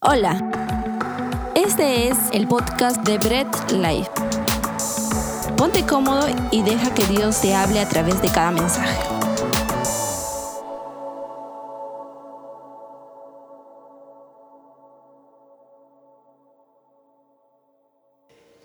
Hola, este es el podcast de Bread Life. Ponte cómodo y deja que Dios te hable a través de cada mensaje.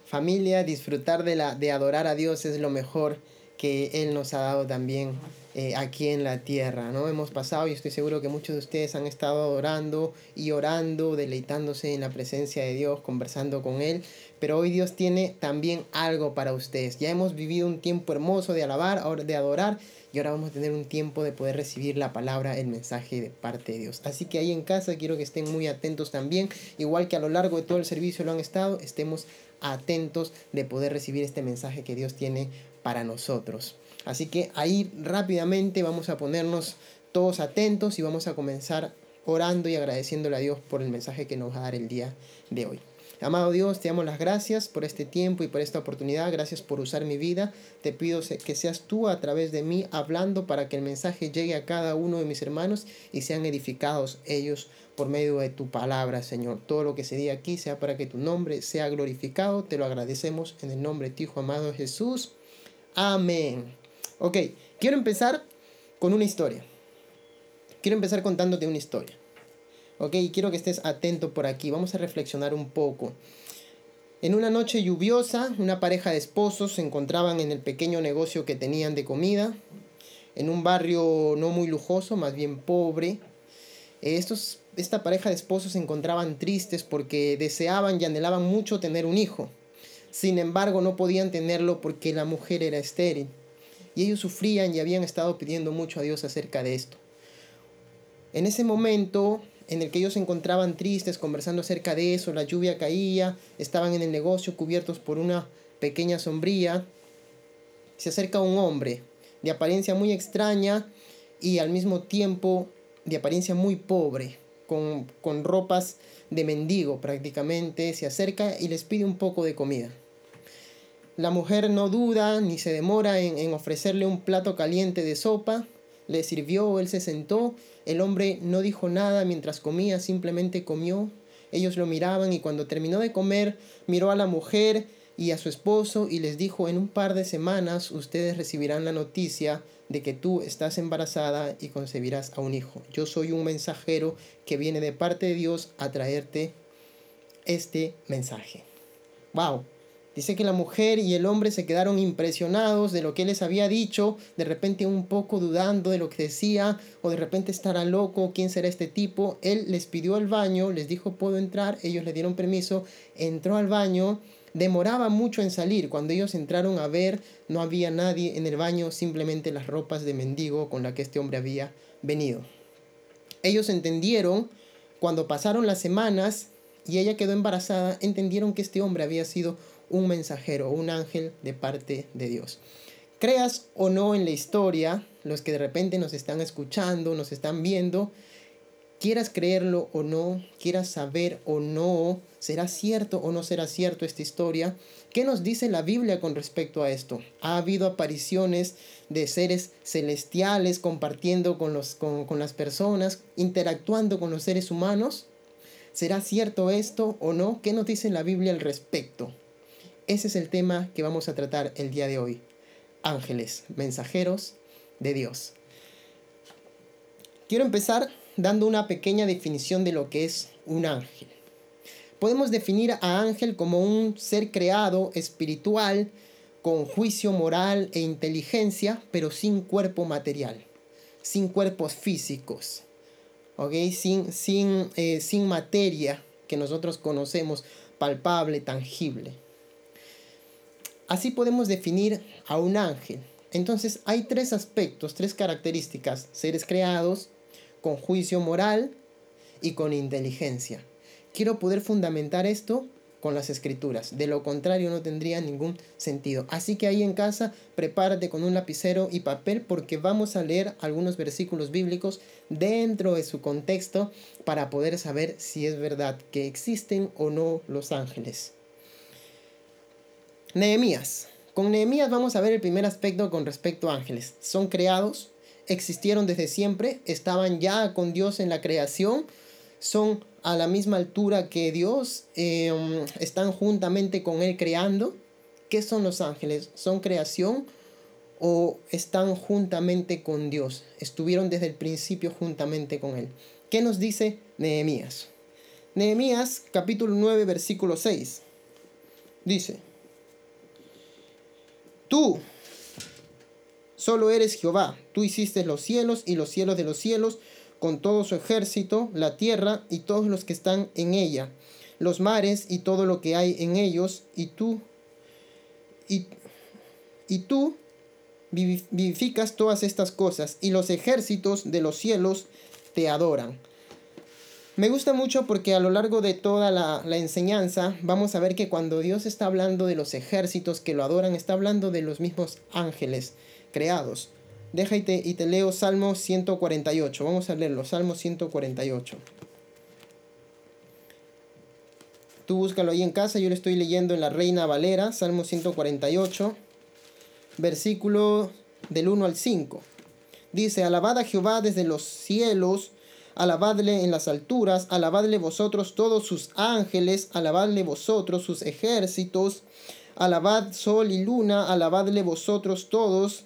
Familia, disfrutar de, la, de adorar a Dios es lo mejor que Él nos ha dado también eh, aquí en la tierra, ¿no? Hemos pasado y estoy seguro que muchos de ustedes han estado adorando y orando, deleitándose en la presencia de Dios, conversando con Él, pero hoy Dios tiene también algo para ustedes. Ya hemos vivido un tiempo hermoso de alabar, de adorar, y ahora vamos a tener un tiempo de poder recibir la palabra, el mensaje de parte de Dios. Así que ahí en casa quiero que estén muy atentos también, igual que a lo largo de todo el servicio lo han estado, estemos atentos de poder recibir este mensaje que Dios tiene para nosotros. Así que ahí rápidamente vamos a ponernos todos atentos y vamos a comenzar orando y agradeciéndole a Dios por el mensaje que nos va a dar el día de hoy. Amado Dios, te damos las gracias por este tiempo y por esta oportunidad. Gracias por usar mi vida. Te pido que seas tú a través de mí hablando para que el mensaje llegue a cada uno de mis hermanos y sean edificados ellos por medio de tu palabra, Señor. Todo lo que se diga aquí sea para que tu nombre sea glorificado. Te lo agradecemos en el nombre de tu Hijo amado Jesús. Amén. Ok, quiero empezar con una historia. Quiero empezar contándote una historia. Ok, quiero que estés atento por aquí. Vamos a reflexionar un poco. En una noche lluviosa, una pareja de esposos se encontraban en el pequeño negocio que tenían de comida, en un barrio no muy lujoso, más bien pobre. Estos, esta pareja de esposos se encontraban tristes porque deseaban y anhelaban mucho tener un hijo. Sin embargo, no podían tenerlo porque la mujer era estéril y ellos sufrían y habían estado pidiendo mucho a Dios acerca de esto. En ese momento en el que ellos se encontraban tristes conversando acerca de eso, la lluvia caía, estaban en el negocio cubiertos por una pequeña sombría, se acerca un hombre de apariencia muy extraña y al mismo tiempo de apariencia muy pobre, con, con ropas de mendigo prácticamente, se acerca y les pide un poco de comida. La mujer no duda ni se demora en, ofrecerle un plato caliente de sopa. Le sirvió, él se sentó. El hombre no dijo nada mientras comía, simplemente comió. Ellos lo miraban y cuando terminó de comer, miró a la mujer y a su esposo y les dijo, en un par de semanas ustedes recibirán la noticia de que tú estás embarazada y concebirás a un hijo. Yo soy un mensajero que viene de parte de Dios a traerte este mensaje. ¡Wow! Dice que la mujer y el hombre se quedaron impresionados de lo que él les había dicho, de repente un poco dudando de lo que decía, o de repente estará loco, ¿quién será este tipo? Él les pidió al baño, les dijo, ¿puedo entrar? Ellos le dieron permiso, entró al baño, demoraba mucho en salir. Cuando ellos entraron a ver, no había nadie en el baño, simplemente las ropas de mendigo con la que este hombre había venido. Ellos entendieron, cuando pasaron las semanas y ella quedó embarazada, entendieron que este hombre había sido un mensajero, un ángel de parte de Dios. Creas o no en la historia, los que de repente nos están escuchando, nos están viendo, quieras creerlo o no, quieras saber o no, será cierto o no será cierto esta historia, ¿qué nos dice la Biblia con respecto a esto? ¿Ha habido apariciones de seres celestiales compartiendo con, los, con, con las personas, interactuando con los seres humanos? ¿Será cierto esto o no? ¿Qué nos dice la Biblia al respecto? Ese es el tema que vamos a tratar el día de hoy. Ángeles, mensajeros de Dios. Quiero empezar dando una pequeña definición de lo que es un ángel. Podemos definir a ángel como un ser creado espiritual con juicio moral e inteligencia, pero sin cuerpo material, sin cuerpos físicos, sin, sin, eh, sin materia que nosotros conocemos, palpable, tangible. Así podemos definir a un ángel. Entonces hay tres aspectos, tres características. Seres creados con juicio moral y con inteligencia. Quiero poder fundamentar esto con las escrituras. De lo contrario no tendría ningún sentido. Así que ahí en casa prepárate con un lapicero y papel porque vamos a leer algunos versículos bíblicos dentro de su contexto para poder saber si es verdad que existen o no los ángeles. Nehemías. Con Nehemías vamos a ver el primer aspecto con respecto a ángeles. Son creados, existieron desde siempre, estaban ya con Dios en la creación, son a la misma altura que Dios, em, están juntamente con Él creando. ¿Qué son los ángeles? ¿Son creación o están juntamente con Dios? Estuvieron desde el principio juntamente con Él. ¿Qué nos dice Nehemías? Nehemías capítulo 9 versículo 6 dice, Tú solo eres Jehová, tú hiciste los cielos y los cielos de los cielos, con todo su ejército, la tierra y todos los que están en ella, los mares y todo lo que hay en ellos, y tú, y, y tú vivificas todas estas cosas, y los ejércitos de los cielos te adoran. Me gusta mucho porque a lo largo de toda la, enseñanza vamos a ver que cuando Dios está hablando de los ejércitos que lo adoran, está hablando de los mismos ángeles creados. Deja y te, leo Salmo 148. Vamos a leerlo, Salmo 148. Tú búscalo ahí en casa, yo lo estoy leyendo en la Reina Valera, Salmo 148, versículo del 1 al 5. Dice, alabad a Jehová desde los cielos, alabadle en las alturas, alabadle vosotros todos sus ángeles, alabadle vosotros sus ejércitos, alabad sol y luna, alabadle vosotros todos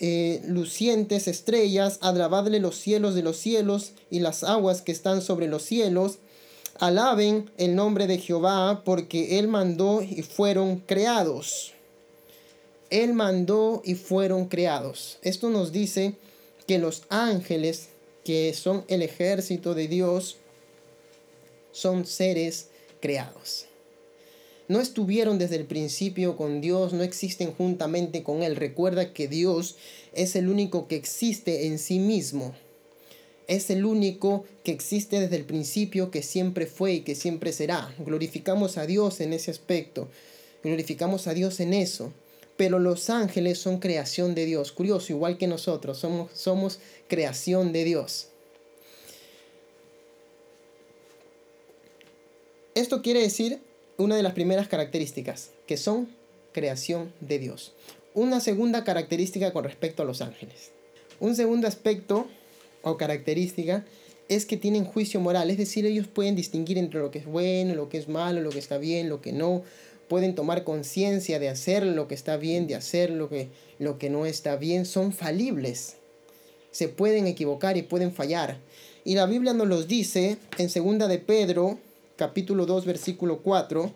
eh, lucientes estrellas, alabadle los cielos de los cielos y las aguas que están sobre los cielos. Alaben el nombre de Jehová, porque Él mandó y fueron creados. Él mandó y fueron creados. Esto nos dice que los ángeles, que son el ejército de Dios, son seres creados no estuvieron desde el principio con Dios, no existen juntamente con Él. Recuerda que Dios es el único que existe en sí mismo. Es el único que existe desde el principio, que siempre fue y que siempre será. Glorificamos a Dios en ese aspecto. Glorificamos a Dios en eso. Pero los ángeles son creación de Dios. Curioso, igual que nosotros, somos, somos creación de Dios. Esto quiere decir una de las primeras características, que son creación de Dios. Una segunda característica con respecto a los ángeles. Un segundo aspecto o característica es que tienen juicio moral, es decir, ellos pueden distinguir entre lo que es bueno, lo que es malo, lo que está bien, lo que no. Pueden tomar conciencia de hacer lo que está bien, de hacer lo que, lo que no está bien. Son falibles. Se pueden equivocar y pueden fallar. Y la Biblia nos los dice en segunda de Pedro capítulo 2, versículo 4.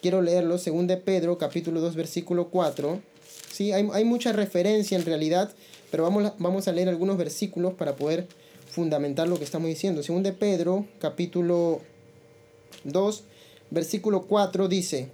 Quiero leerlo, según de Pedro, capítulo 2, versículo 4. Sí, hay, hay mucha referencia en realidad, pero vamos, vamos a leer algunos versículos para poder fundamentar lo que estamos diciendo. Según de Pedro, capítulo 2, versículo 4 dice,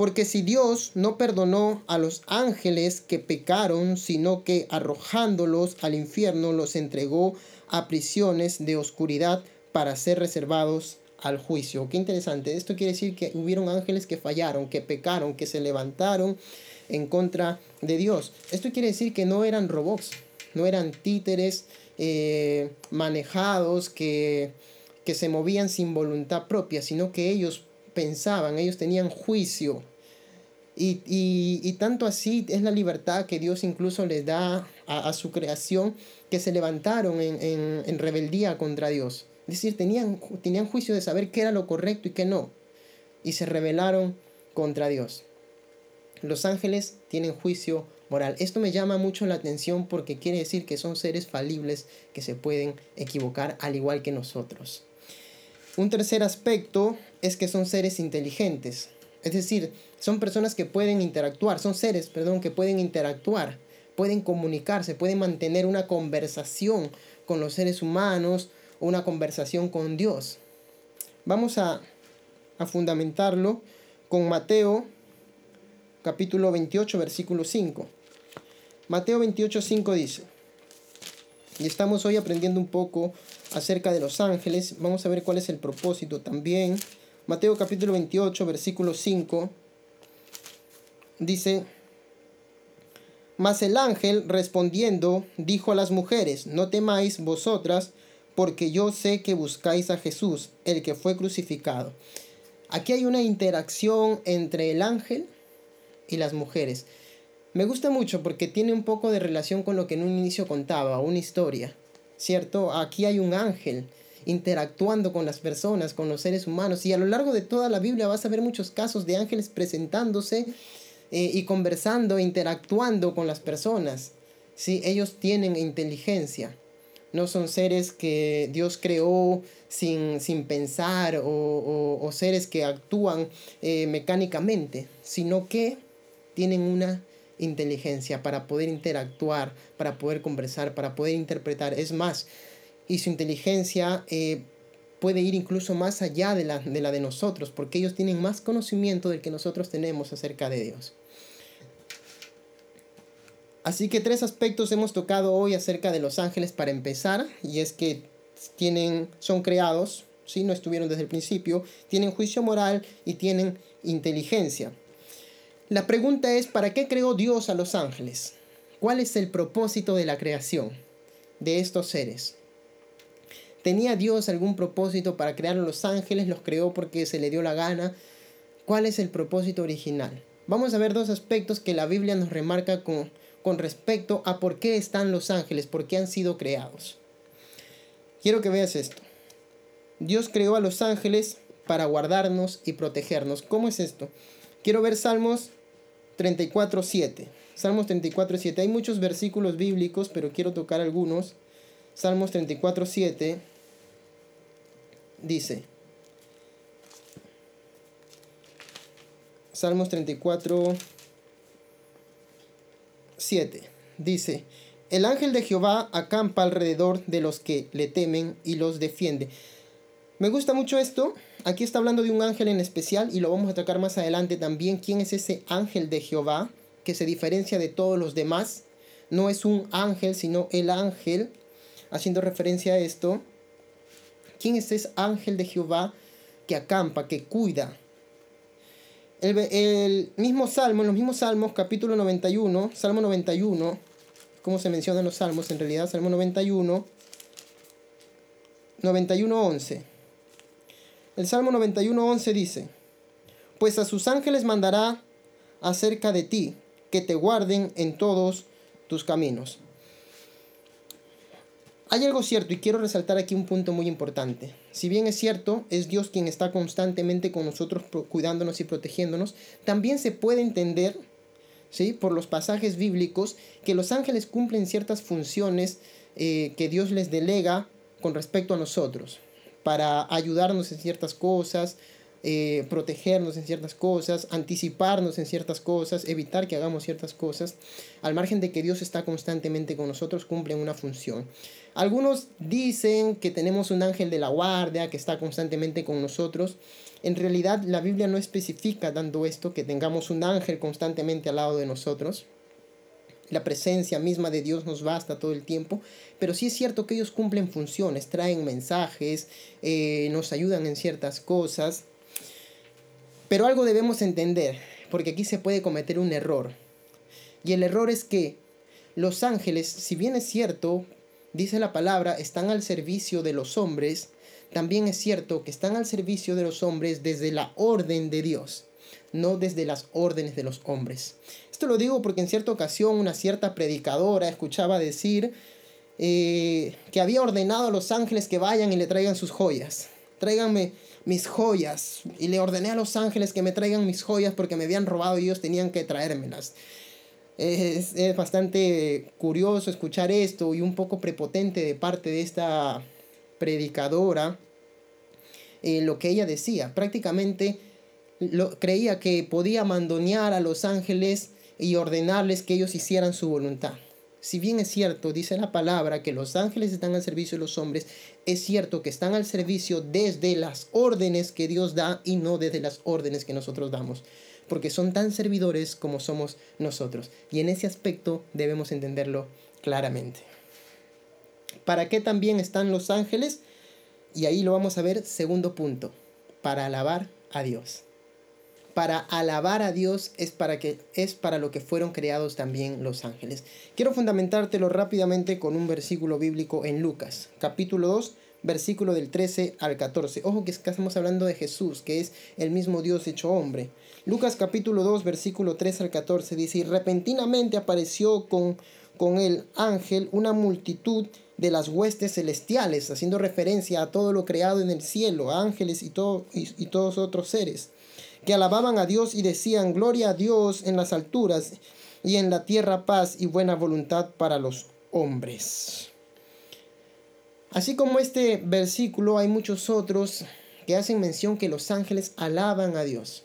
porque si Dios no perdonó a los ángeles que pecaron, sino que arrojándolos al infierno los entregó a prisiones de oscuridad para ser reservados al juicio. Qué interesante. Esto quiere decir que hubieron ángeles que fallaron, que pecaron, que se levantaron en contra de Dios. Esto quiere decir que no eran robots, no eran títeres eh, manejados que, que se movían sin voluntad propia, sino que ellos pensaban, ellos tenían juicio. Y, y, tanto así es la libertad que Dios incluso les da a, su creación, que se levantaron en, en, en rebeldía contra Dios. Es decir, tenían, tenían juicio de saber qué era lo correcto y qué no. Y se rebelaron contra Dios. Los ángeles tienen juicio moral. Esto me llama mucho la atención porque quiere decir que son seres falibles que se pueden equivocar al igual que nosotros. Un tercer aspecto es que son seres inteligentes. Es decir, son personas que pueden interactuar, son seres, perdón, que pueden interactuar, pueden comunicarse, pueden mantener una conversación con los seres humanos una conversación con Dios. Vamos a, a fundamentarlo con Mateo capítulo 28, versículo 5. Mateo 28, 5 dice, y estamos hoy aprendiendo un poco acerca de los ángeles, vamos a ver cuál es el propósito también. Mateo capítulo 28, versículo 5, dice, mas el ángel respondiendo dijo a las mujeres, no temáis vosotras, porque yo sé que buscáis a Jesús, el que fue crucificado. Aquí hay una interacción entre el ángel y las mujeres. Me gusta mucho porque tiene un poco de relación con lo que en un inicio contaba, una historia, ¿cierto? Aquí hay un ángel interactuando con las personas, con los seres humanos. Y a lo largo de toda la Biblia vas a ver muchos casos de ángeles presentándose eh, y conversando, interactuando con las personas. ¿sí? Ellos tienen inteligencia. No son seres que Dios creó sin, sin pensar o, seres que actúan eh, mecánicamente, sino que tienen una inteligencia para poder interactuar, para poder conversar, para poder interpretar. Es más, y su inteligencia eh, puede ir incluso más allá de la, de la de nosotros, porque ellos tienen más conocimiento del que nosotros tenemos acerca de Dios. Así que tres aspectos hemos tocado hoy acerca de los ángeles para empezar, y es que tienen, son creados, ¿sí? no estuvieron desde el principio, tienen juicio moral y tienen inteligencia. La pregunta es, ¿para qué creó Dios a los ángeles? ¿Cuál es el propósito de la creación de estos seres? ¿Tenía Dios algún propósito para crear los ángeles? ¿Los creó porque se le dio la gana? ¿Cuál es el propósito original? Vamos a ver dos aspectos que la Biblia nos remarca con, con respecto a por qué están los ángeles, por qué han sido creados. Quiero que veas esto. Dios creó a los ángeles para guardarnos y protegernos. ¿Cómo es esto? Quiero ver Salmos 34.7. Salmos 34.7. Hay muchos versículos bíblicos, pero quiero tocar algunos. Salmos 34.7 dice. Salmos 34, 7. Dice, el ángel de Jehová acampa alrededor de los que le temen y los defiende. Me gusta mucho esto. Aquí está hablando de un ángel en especial y lo vamos a tocar más adelante también. ¿Quién es ese ángel de Jehová que se diferencia de todos los demás? No es un ángel, sino el ángel, haciendo referencia a esto. ¿Quién es ese ángel de Jehová que acampa, que cuida? El, mismo salmo, en los mismos salmos, capítulo 91, salmo 91, como se menciona en los salmos, en realidad, salmo 91, 91, 11. El Salmo 91.11 dice, Pues a sus ángeles mandará acerca de ti, que te guarden en todos tus caminos. Hay algo cierto y quiero resaltar aquí un punto muy importante. Si bien es cierto, es Dios quien está constantemente con nosotros cuidándonos y protegiéndonos, también se puede entender, ¿sí? por los pasajes bíblicos, que los ángeles cumplen ciertas funciones eh, que Dios les delega con respecto a nosotros para ayudarnos en ciertas cosas, eh, protegernos en ciertas cosas, anticiparnos en ciertas cosas, evitar que hagamos ciertas cosas, al margen de que Dios está constantemente con nosotros, cumplen una función. Algunos dicen que tenemos un ángel de la guardia que está constantemente con nosotros. En realidad la Biblia no especifica dando esto, que tengamos un ángel constantemente al lado de nosotros la presencia misma de Dios nos basta todo el tiempo, pero sí es cierto que ellos cumplen funciones, traen mensajes, eh, nos ayudan en ciertas cosas, pero algo debemos entender, porque aquí se puede cometer un error, y el error es que los ángeles, si bien es cierto, dice la palabra, están al servicio de los hombres, también es cierto que están al servicio de los hombres desde la orden de Dios no desde las órdenes de los hombres. Esto lo digo porque en cierta ocasión una cierta predicadora escuchaba decir eh, que había ordenado a los ángeles que vayan y le traigan sus joyas. Tráiganme mis joyas. Y le ordené a los ángeles que me traigan mis joyas porque me habían robado y ellos tenían que traérmelas. Es, es bastante curioso escuchar esto y un poco prepotente de parte de esta predicadora eh, lo que ella decía. Prácticamente creía que podía mandonear a los ángeles y ordenarles que ellos hicieran su voluntad. Si bien es cierto, dice la palabra, que los ángeles están al servicio de los hombres, es cierto que están al servicio desde las órdenes que Dios da y no desde las órdenes que nosotros damos, porque son tan servidores como somos nosotros. Y en ese aspecto debemos entenderlo claramente. ¿Para qué también están los ángeles? Y ahí lo vamos a ver, segundo punto, para alabar a Dios para alabar a Dios es para, que, es para lo que fueron creados también los ángeles. Quiero fundamentártelo rápidamente con un versículo bíblico en Lucas, capítulo 2, versículo del 13 al 14. Ojo que estamos hablando de Jesús, que es el mismo Dios hecho hombre. Lucas capítulo 2, versículo 13 al 14 dice, y repentinamente apareció con, con el ángel una multitud de las huestes celestiales, haciendo referencia a todo lo creado en el cielo, ángeles y, todo, y, y todos otros seres, que alababan a Dios y decían, gloria a Dios en las alturas y en la tierra paz y buena voluntad para los hombres. Así como este versículo, hay muchos otros que hacen mención que los ángeles alaban a Dios.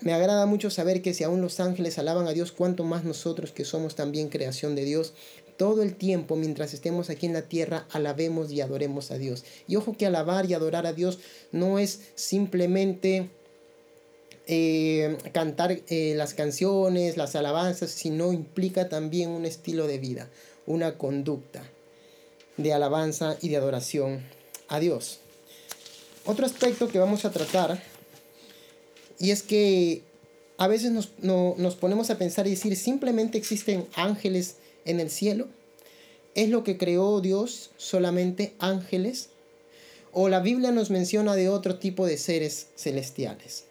Me agrada mucho saber que si aún los ángeles alaban a Dios, cuanto más nosotros que somos también creación de Dios, todo el tiempo mientras estemos aquí en la tierra, alabemos y adoremos a Dios. Y ojo que alabar y adorar a Dios no es simplemente eh, cantar eh, las canciones, las alabanzas, sino implica también un estilo de vida, una conducta de alabanza y de adoración a Dios. Otro aspecto que vamos a tratar y es que a veces nos, nos ponemos a pensar y decir, simplemente existen ángeles en el cielo. ¿Es lo que creó Dios solamente ángeles? ¿O la Biblia nos menciona de otro tipo de seres celestiales?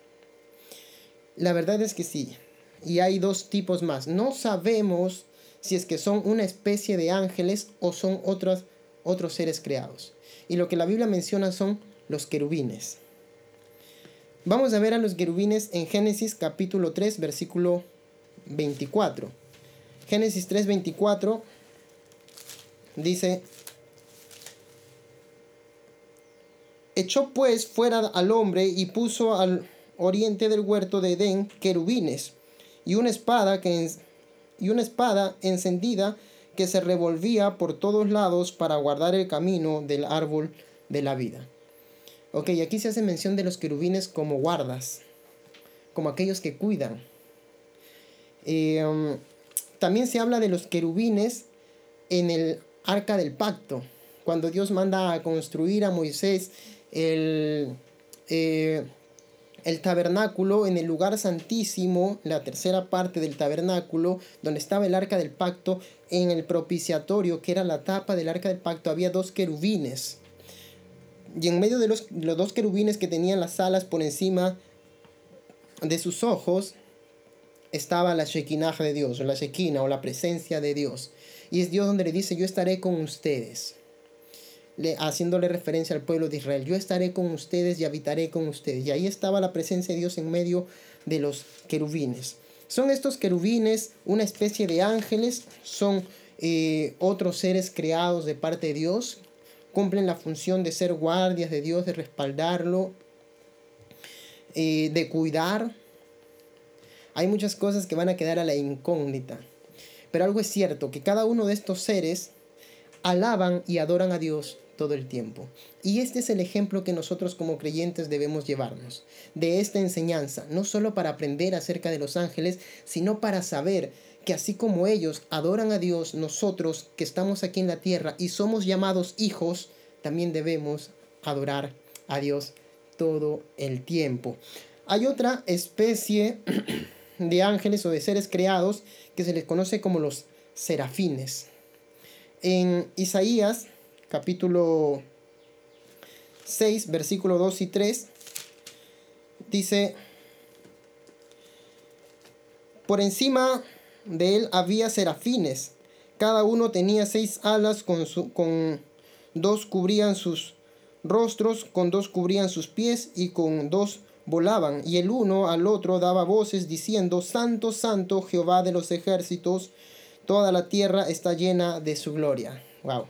La verdad es que sí. Y hay dos tipos más. No sabemos si es que son una especie de ángeles o son otros, otros seres creados. Y lo que la Biblia menciona son los querubines. Vamos a ver a los querubines en Génesis capítulo 3, versículo 24. Génesis 3, 24 dice, echó pues fuera al hombre y puso al oriente del huerto de Edén querubines y una espada que y una espada encendida que se revolvía por todos lados para guardar el camino del árbol de la vida. Ok, aquí se hace mención de los querubines como guardas, como aquellos que cuidan. Eh, um, también se habla de los querubines en el arca del pacto, cuando Dios manda a construir a Moisés el, eh, el tabernáculo en el lugar santísimo, la tercera parte del tabernáculo, donde estaba el arca del pacto, en el propiciatorio, que era la tapa del arca del pacto, había dos querubines. Y en medio de los, dos querubines que tenían las alas por encima de sus ojos, estaba la Shekinah de Dios, o la Shekinah, o la presencia de Dios. Y es Dios donde le dice, yo estaré con ustedes. Le, haciéndole referencia al pueblo de Israel, yo estaré con ustedes y habitaré con ustedes. Y ahí estaba la presencia de Dios en medio de los querubines. Son estos querubines una especie de ángeles, son eh, otros seres creados de parte de Dios cumplen la función de ser guardias de Dios, de respaldarlo, eh, de cuidar. Hay muchas cosas que van a quedar a la incógnita. Pero algo es cierto, que cada uno de estos seres alaban y adoran a Dios todo el tiempo. Y este es el ejemplo que nosotros como creyentes debemos llevarnos de esta enseñanza, no solo para aprender acerca de los ángeles, sino para saber que así como ellos adoran a Dios, nosotros que estamos aquí en la tierra y somos llamados hijos, también debemos adorar a Dios todo el tiempo. Hay otra especie de ángeles o de seres creados que se les conoce como los serafines. En Isaías capítulo 6, versículo 2 y 3, dice, por encima de él había serafines. Cada uno tenía seis alas, con, con dos cubrían sus rostros, con dos cubrían sus pies y con dos volaban. Y el uno al otro daba voces diciendo, Santo, Santo, Jehová de los ejércitos, toda la tierra está llena de su gloria. Wow.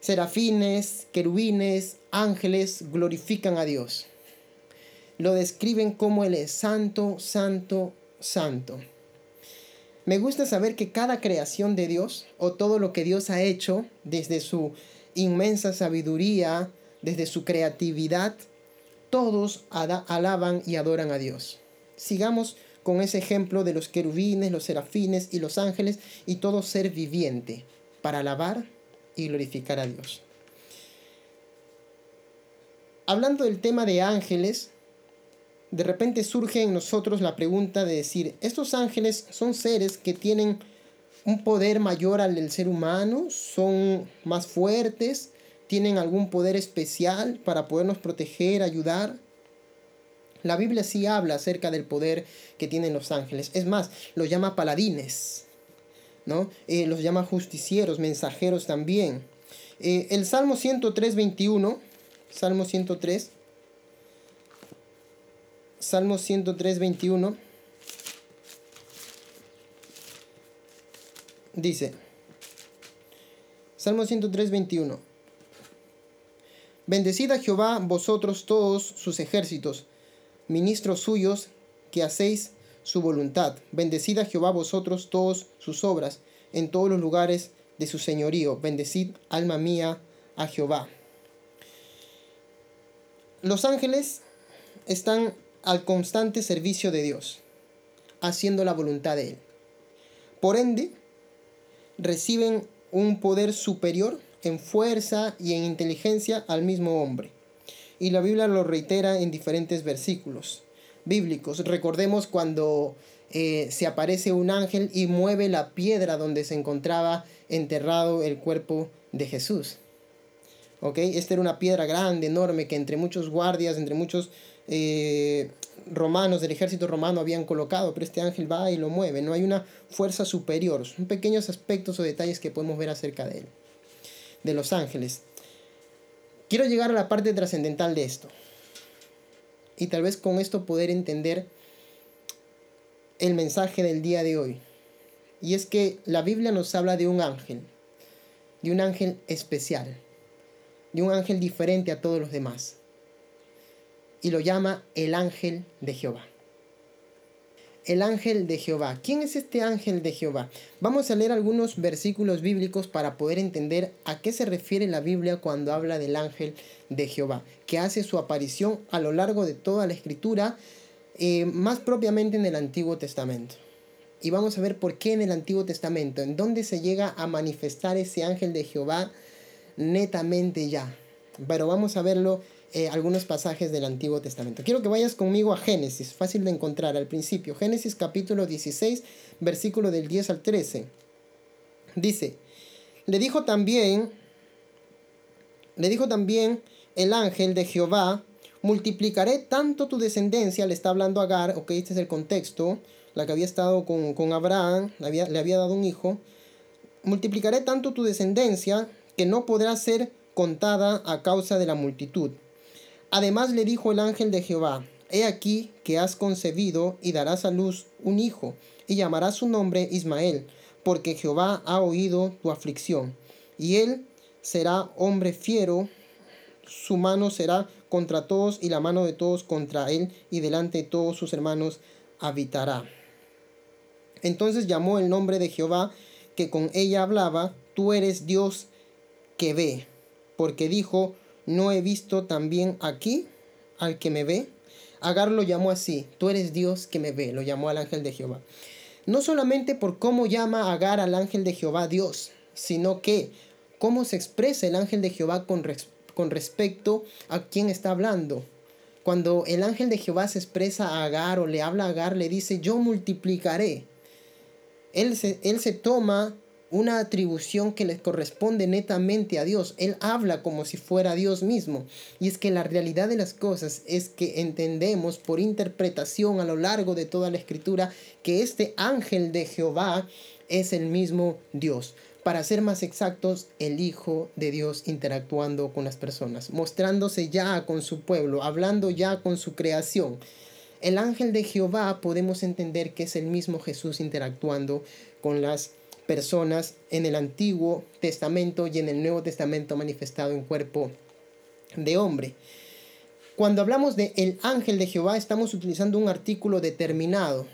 Serafines, querubines, ángeles glorifican a Dios. Lo describen como Él es santo, santo, santo. Me gusta saber que cada creación de Dios o todo lo que Dios ha hecho desde su inmensa sabiduría, desde su creatividad, todos alaban y adoran a Dios. Sigamos con ese ejemplo de los querubines, los serafines y los ángeles y todo ser viviente para alabar y glorificar a Dios. Hablando del tema de ángeles, de repente surge en nosotros la pregunta de decir, ¿estos ángeles son seres que tienen un poder mayor al del ser humano? ¿Son más fuertes? ¿Tienen algún poder especial para podernos proteger, ayudar? La Biblia sí habla acerca del poder que tienen los ángeles. Es más, los llama paladines. ¿no? Eh, los llama justicieros, mensajeros también. Eh, el Salmo 103, 21, Salmo 103, Salmo 103, 21, dice, Salmo 103, 21, Bendecid a Jehová vosotros todos sus ejércitos, ministros suyos que hacéis su voluntad. Bendecid a Jehová vosotros todos sus obras en todos los lugares de su señorío. Bendecid, alma mía, a Jehová. Los ángeles están al constante servicio de Dios, haciendo la voluntad de Él. Por ende, reciben un poder superior en fuerza y en inteligencia al mismo hombre. Y la Biblia lo reitera en diferentes versículos bíblicos. Recordemos cuando eh, se aparece un ángel y mueve la piedra donde se encontraba enterrado el cuerpo de Jesús. ¿Ok? Esta era una piedra grande, enorme, que entre muchos guardias, entre muchos eh, romanos del ejército romano habían colocado, pero este ángel va y lo mueve. No hay una fuerza superior. Son pequeños aspectos o detalles que podemos ver acerca de él, de los ángeles. Quiero llegar a la parte trascendental de esto y tal vez con esto poder entender el mensaje del día de hoy. Y es que la Biblia nos habla de un ángel, de un ángel especial, de un ángel diferente a todos los demás. Y lo llama el ángel de Jehová. El ángel de Jehová. ¿Quién es este ángel de Jehová? Vamos a leer algunos versículos bíblicos para poder entender a qué se refiere la Biblia cuando habla del ángel de Jehová, que hace su aparición a lo largo de toda la escritura, eh, más propiamente en el Antiguo Testamento. Y vamos a ver por qué en el Antiguo Testamento, en dónde se llega a manifestar ese ángel de Jehová netamente ya. Pero vamos a verlo eh, algunos pasajes del Antiguo Testamento. Quiero que vayas conmigo a Génesis, fácil de encontrar al principio. Génesis capítulo 16, versículo del 10 al 13. Dice, le dijo también, le dijo también el ángel de Jehová, multiplicaré tanto tu descendencia, le está hablando a Agar, ok, este es el contexto, la que había estado con, con Abraham, le había, le había dado un hijo, multiplicaré tanto tu descendencia que no podrá ser contada a causa de la multitud. Además le dijo el ángel de Jehová, He aquí que has concebido y darás a luz un hijo, y llamarás su nombre Ismael, porque Jehová ha oído tu aflicción. Y él será hombre fiero, su mano será contra todos y la mano de todos contra él, y delante de todos sus hermanos habitará. Entonces llamó el nombre de Jehová, que con ella hablaba, tú eres Dios que ve, porque dijo, ¿no he visto también aquí al que me ve? Agar lo llamó así, tú eres Dios que me ve, lo llamó al ángel de Jehová. No solamente por cómo llama Agar al ángel de Jehová Dios, sino que cómo se expresa el ángel de Jehová con, con respecto a quién está hablando. Cuando el ángel de Jehová se expresa a Agar o le habla a Agar, le dice, yo multiplicaré. Él se, él se toma una atribución que le corresponde netamente a Dios. Él habla como si fuera Dios mismo. Y es que la realidad de las cosas es que entendemos por interpretación a lo largo de toda la escritura que este ángel de Jehová es el mismo Dios. Para ser más exactos, el Hijo de Dios interactuando con las personas, mostrándose ya con su pueblo, hablando ya con su creación. El ángel de Jehová podemos entender que es el mismo Jesús interactuando con las personas en el Antiguo Testamento y en el Nuevo Testamento manifestado en cuerpo de hombre. Cuando hablamos de el ángel de Jehová estamos utilizando un artículo determinado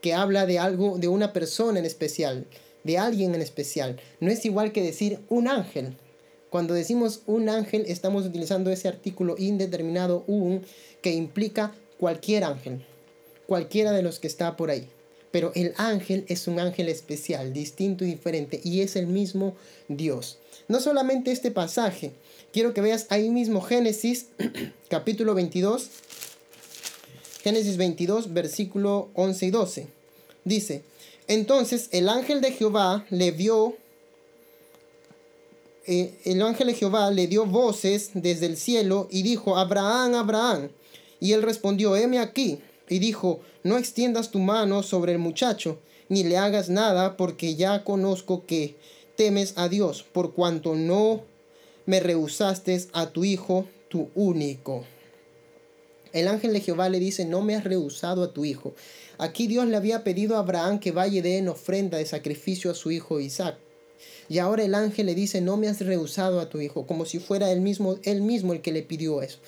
que habla de algo, de una persona en especial, de alguien en especial. No es igual que decir un ángel. Cuando decimos un ángel estamos utilizando ese artículo indeterminado un que implica cualquier ángel, cualquiera de los que está por ahí. Pero el ángel es un ángel especial, distinto y diferente, y es el mismo Dios. No solamente este pasaje, quiero que veas ahí mismo Génesis capítulo 22, Génesis 22, versículo 11 y 12. Dice, entonces el ángel de Jehová le vio, eh, el ángel de Jehová le dio voces desde el cielo y dijo, Abraham, Abraham. Y él respondió, heme aquí y dijo, no extiendas tu mano sobre el muchacho, ni le hagas nada, porque ya conozco que temes a Dios, por cuanto no me rehusaste a tu hijo, tu único. El ángel de Jehová le dice, no me has rehusado a tu hijo. Aquí Dios le había pedido a Abraham que vaya de en ofrenda de sacrificio a su hijo Isaac. Y ahora el ángel le dice, no me has rehusado a tu hijo, como si fuera él mismo, él mismo el que le pidió eso.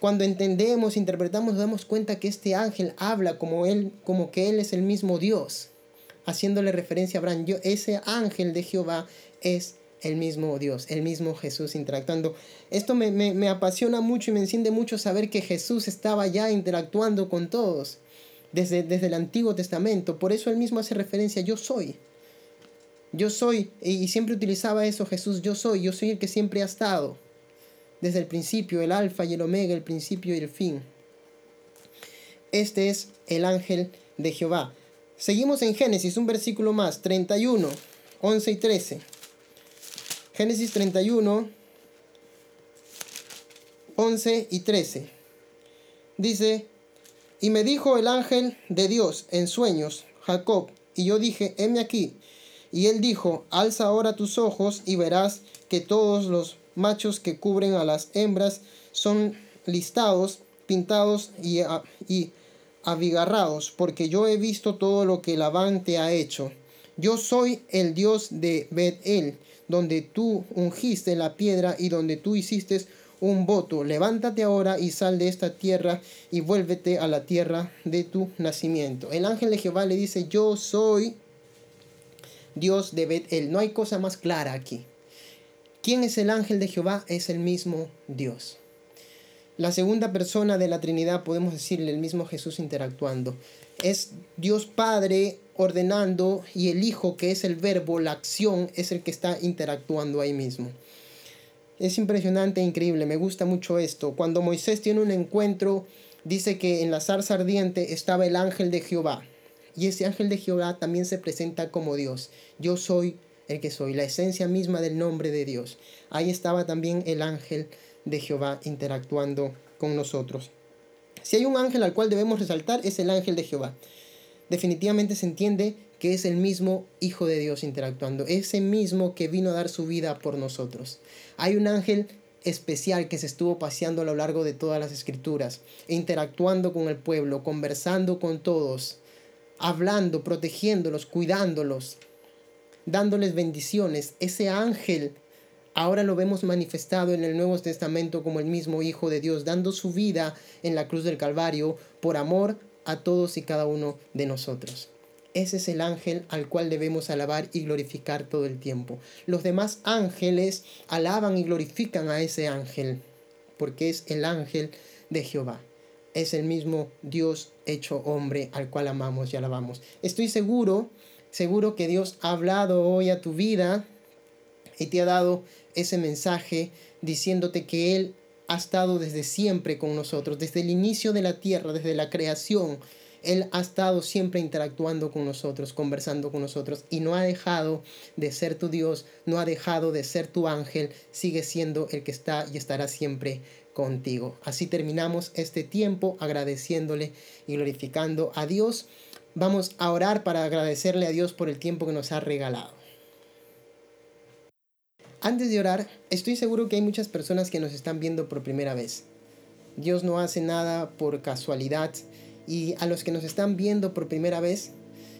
Cuando entendemos, interpretamos, nos damos cuenta que este ángel habla como él, como que él es el mismo Dios, haciéndole referencia a Abraham. Yo, ese ángel de Jehová es el mismo Dios, el mismo Jesús interactuando. Esto me, me, apasiona mucho y me enciende mucho saber que Jesús estaba ya interactuando con todos desde, desde el Antiguo Testamento. Por eso él mismo hace referencia, yo soy. Yo soy, y siempre utilizaba eso Jesús, yo soy, yo soy el que siempre ha estado. Desde el principio, el alfa y el omega, el principio y el fin. Este es el ángel de Jehová. Seguimos en Génesis, un versículo más, 31, 11 y 13. Génesis 31, 11 y 13. Dice, y me dijo el ángel de Dios en sueños, Jacob, y yo dije, heme aquí. Y él dijo, alza ahora tus ojos y verás que todos los machos que cubren a las hembras son listados, pintados y, y abigarrados, porque yo he visto todo lo que Labán te ha hecho. Yo soy el Dios de Bet-El, donde tú ungiste la piedra y donde tú hiciste un voto. Levántate ahora y sal de esta tierra y vuélvete a la tierra de tu nacimiento. El ángel de Jehová le dice, yo soy Dios de Bet-El. No hay cosa más clara aquí. ¿Quién es el ángel de Jehová? Es el mismo Dios. La segunda persona de la Trinidad, podemos decirle, el mismo Jesús interactuando. Es Dios Padre ordenando y el Hijo, que es el verbo, la acción, es el que está interactuando ahí mismo. Es impresionante e increíble, me gusta mucho esto. Cuando Moisés tiene un encuentro, dice que en la zarza ardiente estaba el ángel de Jehová. Y ese ángel de Jehová también se presenta como Dios. Yo soy el que soy, la esencia misma del nombre de Dios. Ahí estaba también el ángel de Jehová interactuando con nosotros. Si hay un ángel al cual debemos resaltar, es el ángel de Jehová definitivamente se entiende que es el mismo Hijo de Dios interactuando, ese mismo que vino a dar su vida por nosotros. Hay un ángel especial que se estuvo paseando a lo largo de todas las escrituras, interactuando con el pueblo, conversando con todos, hablando, protegiéndolos, cuidándolos, dándoles bendiciones. Ese ángel ahora lo vemos manifestado en el Nuevo Testamento como el mismo Hijo de Dios, dando su vida en la cruz del Calvario por amor a todos y cada uno de nosotros. Ese es el ángel al cual debemos alabar y glorificar todo el tiempo. Los demás ángeles alaban y glorifican a ese ángel, porque es el ángel de Jehová. Es el mismo Dios hecho hombre al cual amamos y alabamos. Estoy seguro, seguro que Dios ha hablado hoy a tu vida y te ha dado ese mensaje diciéndote que Él ha estado desde siempre con nosotros, desde el inicio de la tierra, desde la creación. Él ha estado siempre interactuando con nosotros, conversando con nosotros y no ha dejado de ser tu Dios, no ha dejado de ser tu ángel, sigue siendo el que está y estará siempre contigo. Así terminamos este tiempo agradeciéndole y glorificando a Dios. Vamos a orar para agradecerle a Dios por el tiempo que nos ha regalado. Antes de orar, estoy seguro que hay muchas personas que nos están viendo por primera vez. Dios no hace nada por casualidad y a los que nos están viendo por primera vez,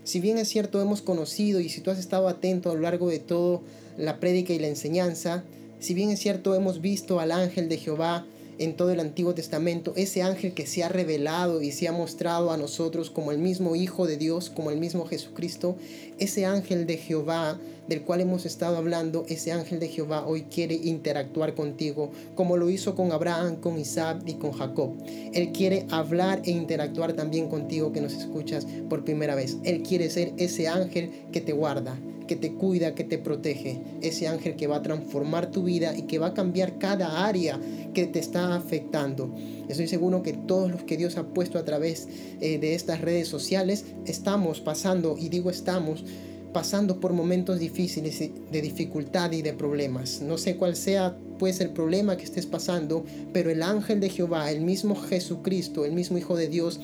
si bien es cierto hemos conocido y si tú has estado atento a lo largo de todo la prédica y la enseñanza, si bien es cierto hemos visto al ángel de Jehová en todo el Antiguo Testamento, ese ángel que se ha revelado y se ha mostrado a nosotros como el mismo Hijo de Dios, como el mismo Jesucristo, ese ángel de Jehová del cual hemos estado hablando, ese ángel de Jehová hoy quiere interactuar contigo, como lo hizo con Abraham, con Isaac y con Jacob. Él quiere hablar e interactuar también contigo que nos escuchas por primera vez. Él quiere ser ese ángel que te guarda, que te cuida, que te protege. Ese ángel que va a transformar tu vida y que va a cambiar cada área que te está afectando. Estoy seguro que todos los que Dios ha puesto a través eh, de estas redes sociales estamos pasando, y digo estamos, pasando por momentos difíciles de dificultad y de problemas. No sé cuál sea pues el problema que estés pasando, pero el ángel de Jehová, el mismo Jesucristo, el mismo Hijo de Dios,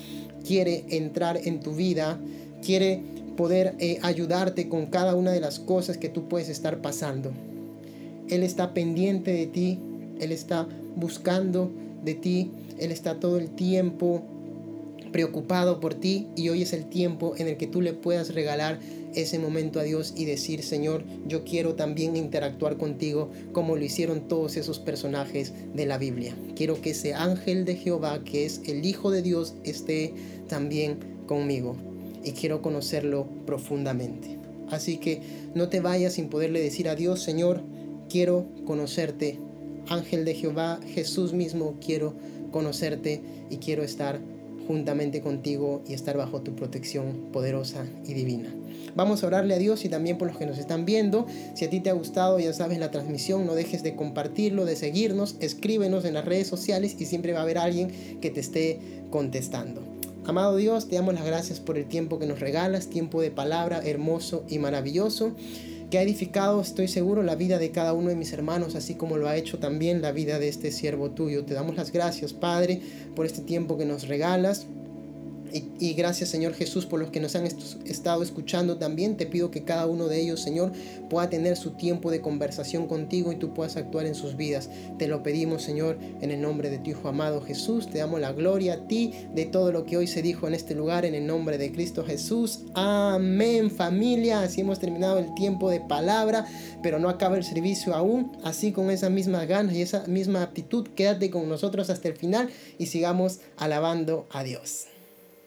quiere entrar en tu vida, quiere poder eh, ayudarte con cada una de las cosas que tú puedes estar pasando. Él está pendiente de ti, Él está buscando de ti, Él está todo el tiempo preocupado por ti y hoy es el tiempo en el que tú le puedas regalar ese momento a Dios y decir, Señor, yo quiero también interactuar contigo como lo hicieron todos esos personajes de la Biblia. Quiero que ese ángel de Jehová, que es el Hijo de Dios, esté también conmigo y quiero conocerlo profundamente. Así que no te vayas sin poderle decir a Dios, Señor, quiero conocerte. Ángel de Jehová, Jesús mismo, quiero conocerte y quiero estar juntamente contigo y estar bajo tu protección poderosa y divina. Vamos a orarle a Dios y también por los que nos están viendo. Si a ti te ha gustado, ya sabes la transmisión, no dejes de compartirlo, de seguirnos, escríbenos en las redes sociales y siempre va a haber alguien que te esté contestando. Amado Dios, te damos las gracias por el tiempo que nos regalas, tiempo de palabra hermoso y maravilloso que ha edificado, estoy seguro, la vida de cada uno de mis hermanos, así como lo ha hecho también la vida de este siervo tuyo. Te damos las gracias, Padre, por este tiempo que nos regalas. Y, gracias Señor Jesús por los que nos han estado escuchando también. Te pido que cada uno de ellos, Señor, pueda tener su tiempo de conversación contigo y tú puedas actuar en sus vidas. Te lo pedimos, Señor, en el nombre de tu Hijo amado Jesús. Te damos la gloria a ti de todo lo que hoy se dijo en este lugar, en el nombre de Cristo Jesús. Amén, familia. Así hemos terminado el tiempo de palabra, pero no acaba el servicio aún. Así con esa misma ganas y esa misma aptitud, quédate con nosotros hasta el final y sigamos alabando a Dios.